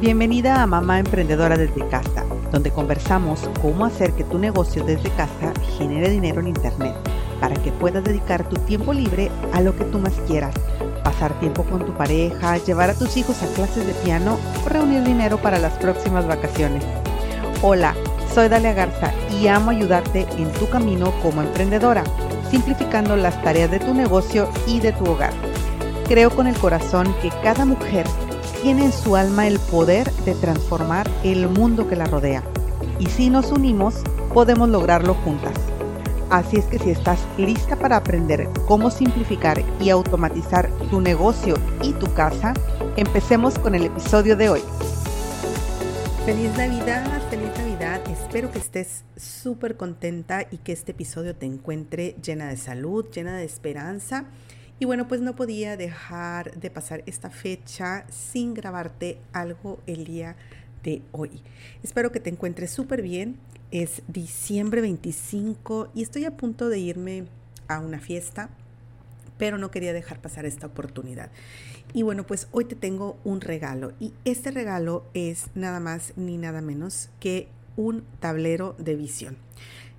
Bienvenida a Mamá Emprendedora desde casa, donde conversamos cómo hacer que tu negocio desde casa genere dinero en Internet, para que puedas dedicar tu tiempo libre a lo que tú más quieras, pasar tiempo con tu pareja, llevar a tus hijos a clases de piano o reunir dinero para las próximas vacaciones. Hola, soy Dalia Garza y amo ayudarte en tu camino como emprendedora, simplificando las tareas de tu negocio y de tu hogar. Creo con el corazón que cada mujer tiene en su alma el poder de transformar el mundo que la rodea. Y si nos unimos, podemos lograrlo juntas. Así es que si estás lista para aprender cómo simplificar y automatizar tu negocio y tu casa, empecemos con el episodio de hoy. Feliz Navidad, feliz Navidad. Espero que estés súper contenta y que este episodio te encuentre llena de salud, llena de esperanza y bueno, pues no podía dejar de pasar esta fecha sin grabarte algo el día de hoy. Espero que te encuentres súper bien. Es diciembre 25 y estoy a punto de irme a una fiesta, pero no quería dejar pasar esta oportunidad. Y bueno, pues hoy te tengo un regalo y este regalo es nada más ni nada menos que un tablero de visión.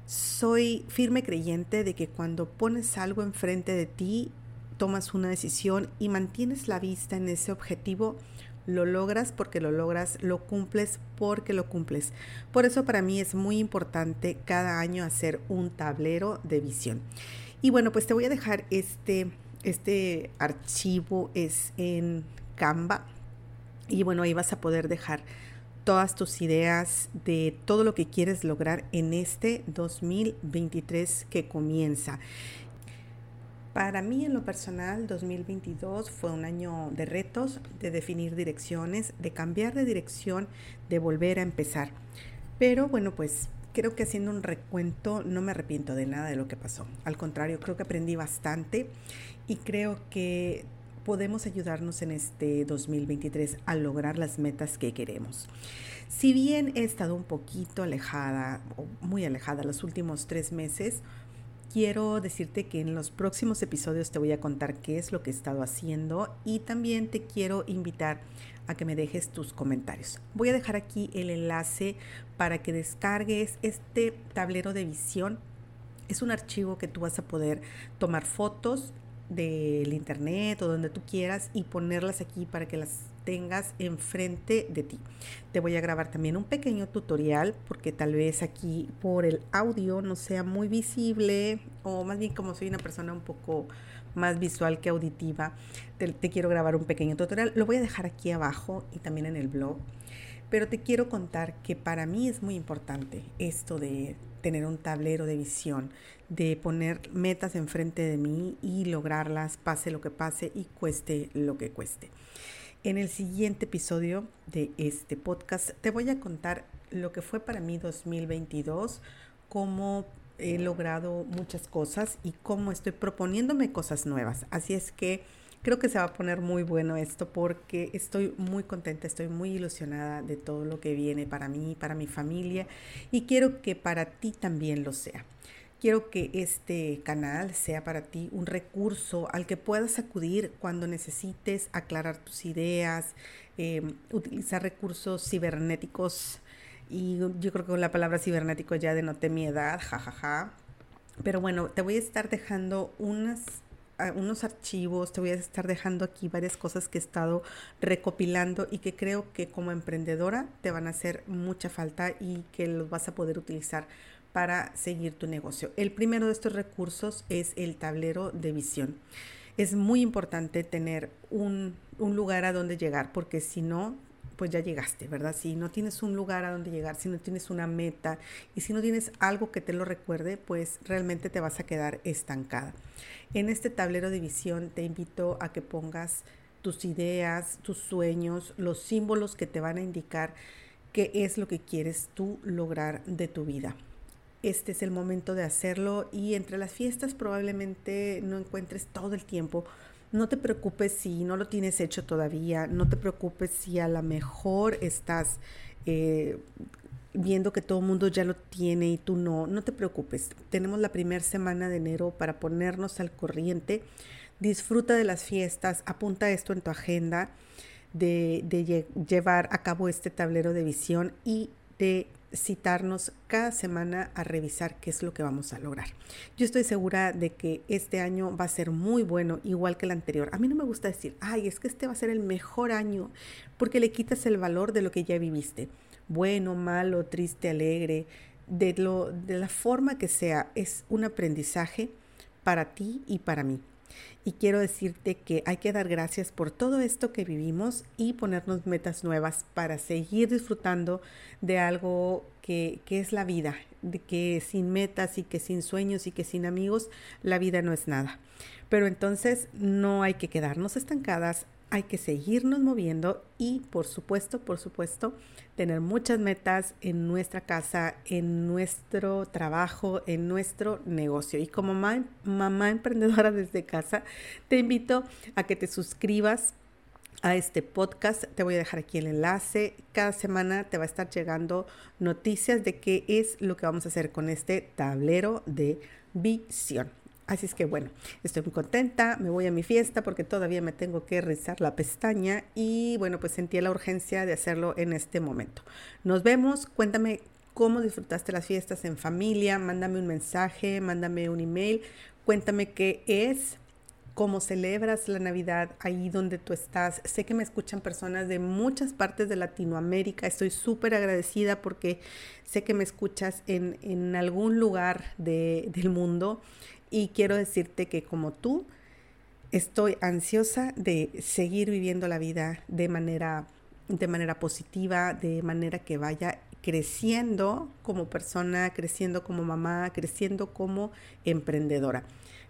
Soy firme creyente de que cuando pones algo enfrente de ti tomas una decisión y mantienes la vista en ese objetivo, lo logras porque lo logras, lo cumples porque lo cumples. Por eso para mí es muy importante cada año hacer un tablero de visión. Y bueno, pues te voy a dejar este, este archivo, es en Canva. Y bueno, ahí vas a poder dejar todas tus ideas de todo lo que quieres lograr en este 2023 que comienza. Para mí en lo personal, 2022 fue un año de retos, de definir direcciones, de cambiar de dirección, de volver a empezar. Pero bueno, pues creo que haciendo un recuento no me arrepiento de nada de lo que pasó. Al contrario, creo que aprendí bastante y creo que podemos ayudarnos en este 2023 a lograr las metas que queremos. Si bien he estado un poquito alejada, muy alejada los últimos tres meses, quiero decirte que en los próximos episodios te voy a contar qué es lo que he estado haciendo y también te quiero invitar a que me dejes tus comentarios. Voy a dejar aquí el enlace para que descargues este tablero de visión. Es un archivo que tú vas a poder tomar fotos del internet o donde tú quieras y ponerlas aquí para que las tengas enfrente de ti. Te voy a grabar también un pequeño tutorial porque tal vez aquí por el audio no sea muy visible o más bien como soy una persona un poco más visual que auditiva, te, te quiero grabar un pequeño tutorial. Lo voy a dejar aquí abajo y también en el blog. Pero te quiero contar que para mí es muy importante esto de tener un tablero de visión, de poner metas enfrente de mí y lograrlas, pase lo que pase y cueste lo que cueste. En el siguiente episodio de este podcast te voy a contar lo que fue para mí 2022, cómo he logrado muchas cosas y cómo estoy proponiéndome cosas nuevas. Así es que creo que se va a poner muy bueno esto porque estoy muy contenta, estoy muy ilusionada de todo lo que viene para mí, para mi familia y quiero que para ti también lo sea. Quiero que este canal sea para ti un recurso al que puedas acudir cuando necesites aclarar tus ideas, em, utilizar recursos cibernéticos. Y yo creo que con la palabra cibernético ya denoté mi edad, jajaja. Pero bueno, te voy a estar dejando unas unos archivos, te voy a estar dejando aquí varias cosas que he estado recopilando y que creo que como emprendedora te van a hacer mucha falta y que los vas a poder utilizar para seguir tu negocio. El primero de estos recursos es el tablero de visión. Es muy importante tener un, lugar a donde llegar porque si no, pues ya llegaste, ¿verdad? Si no tienes un lugar a donde llegar, si no tienes una meta y si no tienes algo que te lo recuerde, pues realmente te vas a quedar estancada. En este tablero de visión te invito a que pongas tus ideas, tus sueños, los símbolos que te van a indicar qué es lo que quieres tú lograr de tu vida este es el momento de hacerlo y entre las fiestas probablemente no encuentres todo el tiempo. No te preocupes si no lo tienes hecho todavía, no te preocupes si a lo mejor estás eh, viendo que todo el mundo ya lo tiene y tú no, no te preocupes. Tenemos la primera semana de enero para ponernos al corriente. Disfruta de las fiestas, apunta esto en tu agenda de, llevar a cabo este tablero de visión y de citarnos cada semana a revisar qué es lo que vamos a lograr. Yo estoy segura de que este año va a ser muy bueno, igual que el anterior. A mí no me gusta decir, ay, es que este va a ser el mejor año, porque le quitas el valor de lo que ya viviste. Bueno, malo, triste, alegre, de, lo, de la forma que sea, es un aprendizaje para ti y para mí. Y quiero decirte que hay que dar gracias por todo esto que vivimos y ponernos metas nuevas para seguir disfrutando de algo que, que, es la vida, de que sin metas y que sin sueños y que sin amigos la vida no es nada. Pero entonces no hay que quedarnos estancadas, hay que seguirnos moviendo y por supuesto, por supuesto, tener muchas metas en nuestra casa, en nuestro trabajo, en nuestro negocio. Y como mamá, emprendedora desde casa, te invito a que te suscribas a este podcast. Te voy a dejar aquí el enlace. Cada semana te va a estar llegando noticias de qué es lo que vamos a hacer con este tablero de visión. Así es que bueno, estoy muy contenta, me voy a mi fiesta porque todavía me tengo que rizar la pestaña y bueno, pues sentí la urgencia de hacerlo en este momento. Nos vemos, cuéntame cómo disfrutaste las fiestas en familia, mándame un mensaje, mándame un email, cuéntame qué es, cómo celebras la Navidad ahí donde tú estás. Sé que me escuchan personas de muchas partes de Latinoamérica. Estoy súper agradecida porque sé que me escuchas en, en algún lugar de, del mundo y quiero decirte que como tú, estoy ansiosa de seguir viviendo la vida de manera, de manera positiva, de manera que vaya creciendo como persona, creciendo como mamá, creciendo como emprendedora.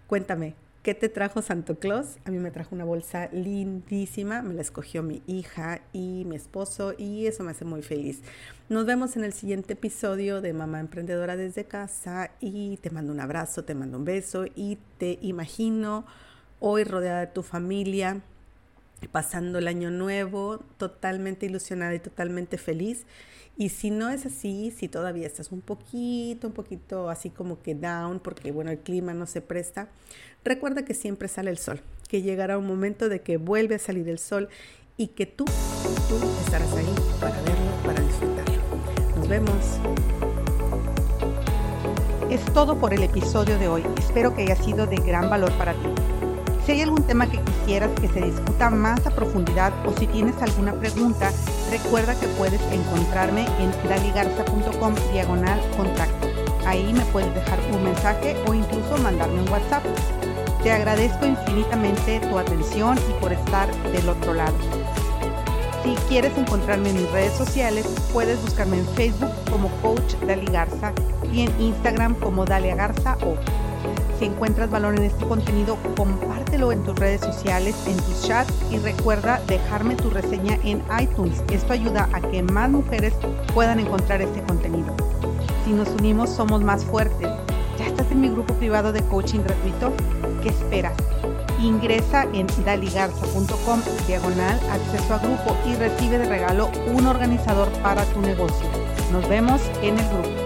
Cuéntame, ¿Qué te trajo Santo Claus? A mí me trajo una bolsa lindísima, me la escogió mi hija y mi esposo y eso me hace muy feliz. Nos vemos en el siguiente episodio de Mamá Emprendedora desde casa y te mando un abrazo, te mando un beso y te imagino hoy rodeada de tu familia, pasando el año nuevo, totalmente ilusionada y totalmente feliz. Y si no es así, si todavía estás un poquito, un poquito así como que down, porque bueno, el clima no se presta, recuerda que siempre sale el sol, que llegará un momento de que vuelve a salir el sol y que tú, tú estarás ahí para verlo, para disfrutarlo. Nos vemos. Es todo por el episodio de hoy. Espero que haya sido de gran valor para ti. Si hay algún tema que quisieras que se discuta más a profundidad o si tienes alguna pregunta, recuerda que puedes encontrarme en daligarza.com diagonal contacto. Ahí me puedes dejar un mensaje o incluso mandarme un WhatsApp. Te agradezco infinitamente tu atención y por estar del otro lado. Si quieres encontrarme en mis redes sociales, puedes buscarme en Facebook como Coach Dali Garza y en Instagram como Dalia Garza o si encuentras valor en este contenido, compártelo en tus redes sociales, en tus chats y recuerda dejarme tu reseña en iTunes. Esto ayuda a que más mujeres puedan encontrar este contenido. Si nos unimos somos más fuertes. ¿Ya estás en mi grupo privado de coaching gratuito? ¿Qué esperas? Ingresa en daligarza.com diagonal acceso a grupo y recibe de regalo un organizador para tu negocio. Nos vemos en el grupo.